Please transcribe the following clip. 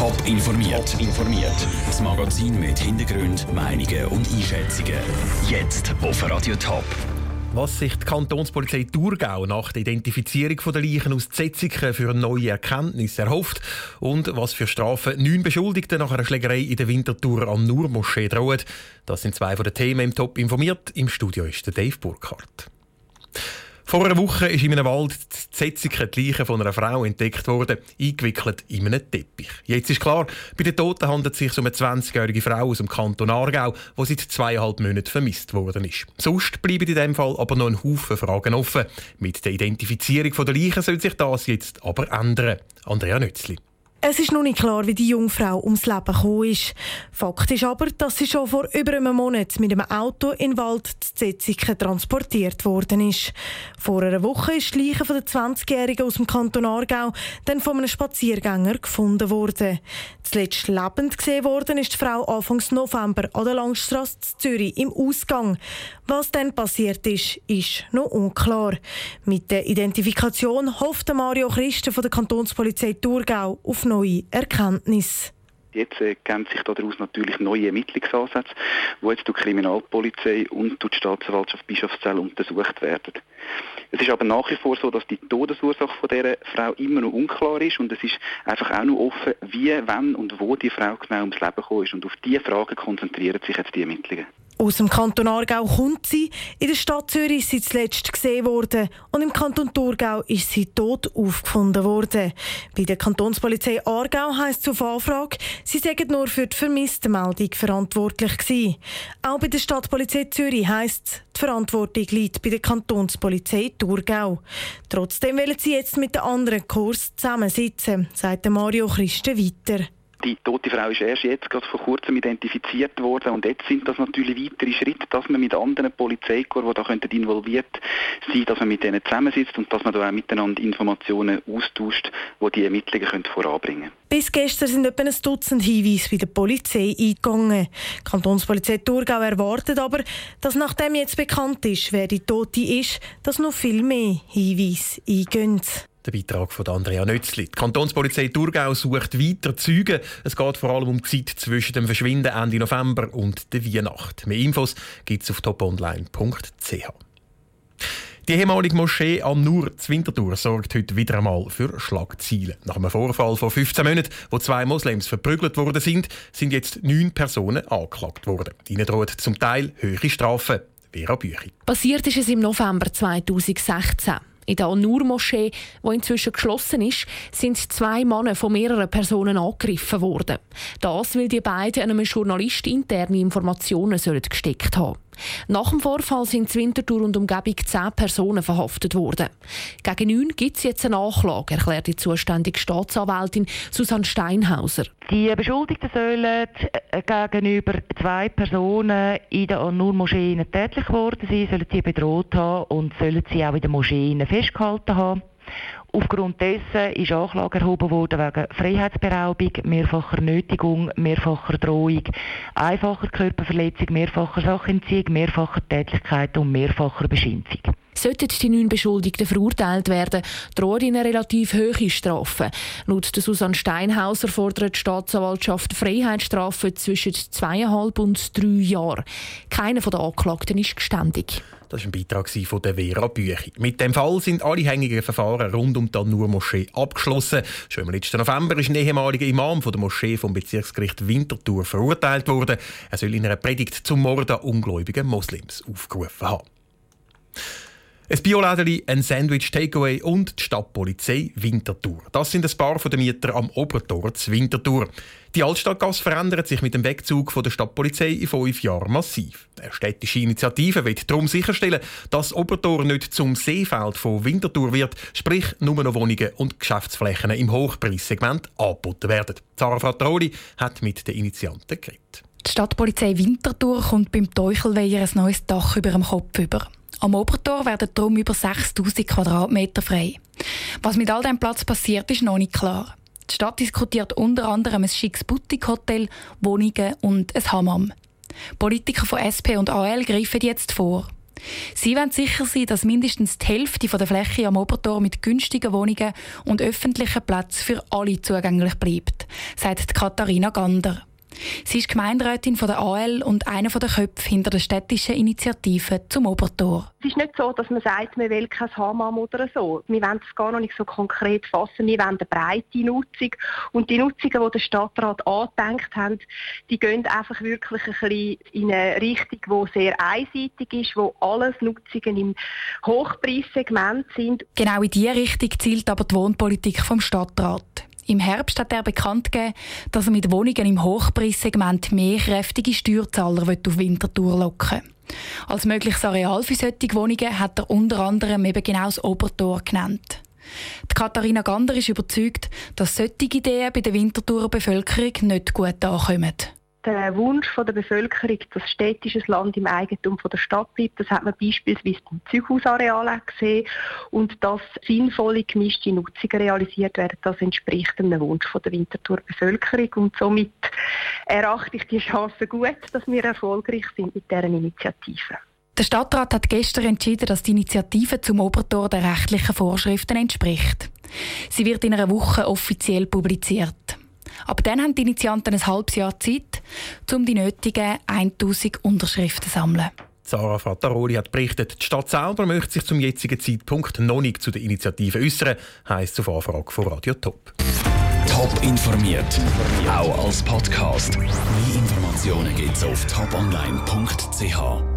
Top informiert. informiert. Das Magazin mit Hintergrund, Meinungen und Einschätzungen. Jetzt auf Radio Top. Was sich die Kantonspolizei Thurgau nach der Identifizierung der Leichen aus Zetziken für neue Erkenntnis erhofft und was für Strafen neun Beschuldigten nach einer Schlägerei in der Winterthur am Nur-Moschee drohen, das sind zwei von den Themen im Top informiert. Im Studio ist der Dave Burkhardt. Vor einer Woche ist in einem Wald die Zetzige die Leiche von einer Frau entdeckt worden, eingewickelt in einem Teppich. Jetzt ist klar, bei den Toten handelt es sich um eine 20-jährige Frau aus dem Kanton Aargau, die seit zweieinhalb Monaten vermisst worden ist. Sonst bleiben in diesem Fall aber noch ein Haufen Fragen offen. Mit der Identifizierung der Leichen soll sich das jetzt aber ändern. Andrea Nützli. Es ist noch nicht klar, wie die Jungfrau ums Leben gekommen ist. Fakt ist aber, dass sie schon vor über einem Monat mit einem Auto in den Wald zu Zetziken transportiert worden ist. Vor einer Woche ist die Leiche von der 20-Jährigen aus dem Kanton Aargau dann von einem Spaziergänger gefunden worden. Zuletzt lebend gesehen worden ist die Frau Anfangs November an der Langstrasse Zürich im Ausgang. Was dann passiert ist, ist noch unklar. Mit der Identifikation hofft Mario Christen von der Kantonspolizei Thurgau auf neue Erkenntnisse. Jetzt äh, ergeben sich daraus natürlich neue Ermittlungsansätze, die jetzt durch die Kriminalpolizei und durch die Staatsanwaltschaft Bischofszell untersucht werden. Es ist aber nach wie vor so, dass die Todesursache von dieser Frau immer noch unklar ist und es ist einfach auch noch offen, wie, wann und wo die Frau genau ums Leben gekommen ist. Und auf diese Fragen konzentrieren sich jetzt die Ermittlungen. Aus dem Kanton Aargau kommt sie. In der Stadt Zürich ist sie zuletzt gesehen worden und im Kanton Thurgau ist sie tot aufgefunden worden. Bei der Kantonspolizei Aargau heisst es auf Anfrage, sie seien nur für die vermisste Meldung verantwortlich gewesen. Auch bei der Stadtpolizei Zürich heisst es, die Verantwortung liegt bei der Kantonspolizei Thurgau. Trotzdem wollen sie jetzt mit den anderen Kurs zusammensitzen, sagt Mario Christen weiter. Die tote Frau ist erst jetzt gerade vor kurzem identifiziert worden und jetzt sind das natürlich weitere Schritte, dass man mit anderen Polizeikorps, die da involviert sein dass man mit denen zusammensitzt und dass man da auch miteinander Informationen austauscht, die die Ermittlungen können voranbringen können. Bis gestern sind etwa ein Dutzend Hinweise bei der Polizei eingegangen. Die Kantonspolizei Thurgau erwartet aber, dass nachdem jetzt bekannt ist, wer die Tote ist, dass noch viel mehr Hinweise eingehen. Der Beitrag von Andrea Nötzli. Die Kantonspolizei Thurgau sucht weiter Züge. Es geht vor allem um die Zeit zwischen dem Verschwinden Ende November und der Weihnacht. Mehr Infos gibt es auf toponline.ch. Die ehemalige Moschee am Nur Winterthur sorgt heute wieder einmal für Schlagzeilen. Nach einem Vorfall vor 15 Monaten, wo zwei Moslems verprügelt worden sind, sind jetzt neun Personen angeklagt worden. Ihnen droht zum Teil höhere Strafen. Vera Büchi. Passiert ist es im November 2016. In der An-Nur-Moschee, die inzwischen geschlossen ist, sind zwei Männer von mehreren Personen angegriffen worden. Das, weil die beiden einem Journalist interne Informationen gesteckt haben nach dem Vorfall sind in Winterthur und Umgebung zehn Personen verhaftet worden. Gegen neun gibt es jetzt eine Nachlage, erklärt die zuständige Staatsanwältin Susanne Steinhauser. Die Beschuldigten sollen äh, gegenüber zwei Personen in der An-Nur-Moschee tätlich geworden sein, sollen sie bedroht haben und sollen sie auch in der Moschee festgehalten haben. Aufgrund dessen ist Anklage erhoben worden wegen Freiheitsberaubung, mehrfacher Nötigung, mehrfacher Drohung, einfacher Körperverletzung, mehrfacher Sachentziehung, mehrfacher Tätigkeit und mehrfacher Beschimpfung. Sollten die neun Beschuldigten verurteilt werden, drohen ihnen relativ hohe Strafen. Laut Susanne Steinhauser fordert die Staatsanwaltschaft Freiheitsstrafen zwischen zweieinhalb und drei Jahren. Keiner der Anklagten ist geständig. Das war ein Beitrag von der Vera Büchi. Mit dem Fall sind alle hängigen Verfahren rund um die Nur-Moschee abgeschlossen. Schon im letzten November ist ein ehemaliger Imam von der Moschee vom Bezirksgericht Winterthur verurteilt worden. Er soll in einer Predigt zum Mord an ungläubigen Moslems aufgerufen haben. Ein Biolädeli, ein Sandwich-Takeaway und die Stadtpolizei Winterthur. Das sind ein paar der Mieter am Obertor zu Winterthur. Die Altstadtgasse verändert sich mit dem Wegzug von der Stadtpolizei in fünf Jahren massiv. Die städtische Initiative wird darum sicherstellen, dass Obertor nicht zum Seefeld von Winterthur wird, sprich nur noch Wohnungen und Geschäftsflächen im Hochpreissegment angeboten werden. Sarah Fratroli hat mit den Initianten geredet. Die Stadtpolizei Winterthur kommt beim Teuchelweiher ein neues Dach über dem Kopf über. Am Obertor werden darum über 6000 Quadratmeter frei. Was mit all diesem Platz passiert, ist noch nicht klar. Die Stadt diskutiert unter anderem ein schickes Boutique-Hotel, Wohnungen und ein Hammam. Politiker von SP und AL greifen jetzt vor. Sie wollen sicher sein, dass mindestens die Hälfte der Fläche am Obertor mit günstigen Wohnungen und öffentlichen Plätzen für alle zugänglich bleibt, sagt Katharina Gander. Sie ist Gemeinderätin von der AL und einer der Köpfe hinter der städtischen Initiative zum Obertor. Es ist nicht so, dass man sagt, man will kein Hammam oder so. Wir wollen es gar noch nicht so konkret fassen. Wir wollen eine breite Nutzung. Und die Nutzungen, die der Stadtrat angedenkt hat, die gehen einfach wirklich ein bisschen in eine Richtung, die sehr einseitig ist, wo alles Nutzungen im Hochpreissegment sind. Genau in diese Richtung zielt aber die Wohnpolitik vom Stadtrat. Im Herbst hat er bekannt gegeben, dass er mit Wohnungen im Hochpreissegment mehr kräftige Steuerzahler auf Winterthur locken will. Als mögliches Areal für solche Wohnungen hat er unter anderem eben genau das Obertor genannt. Die Katharina Gander ist überzeugt, dass solche Ideen bei der Winterthurer Bevölkerung nicht gut ankommen der Wunsch der Bevölkerung, dass städtisches Land im Eigentum der Stadt bleibt, das hat man beispielsweise beim Zeughausareal gesehen und dass sinnvolle gemischte Nutzungen realisiert werden, das entspricht dem Wunsch der Winterthur Bevölkerung und somit erachte ich die Chance gut, dass wir erfolgreich sind mit deren Initiative. Der Stadtrat hat gestern entschieden, dass die Initiative zum Obertor der rechtlichen Vorschriften entspricht. Sie wird in einer Woche offiziell publiziert. Aber dann haben die Initianten ein halbes Jahr Zeit, um die nötigen 1000 Unterschriften zu sammeln. Sarah Fattaroli hat berichtet, die Stadt selber möchte sich zum jetzigen Zeitpunkt noch nicht zu der Initiative äußern, heisst auf Anfrage von Radio Top. Top informiert, auch als Podcast. Mehr Informationen gibt es auf toponline.ch.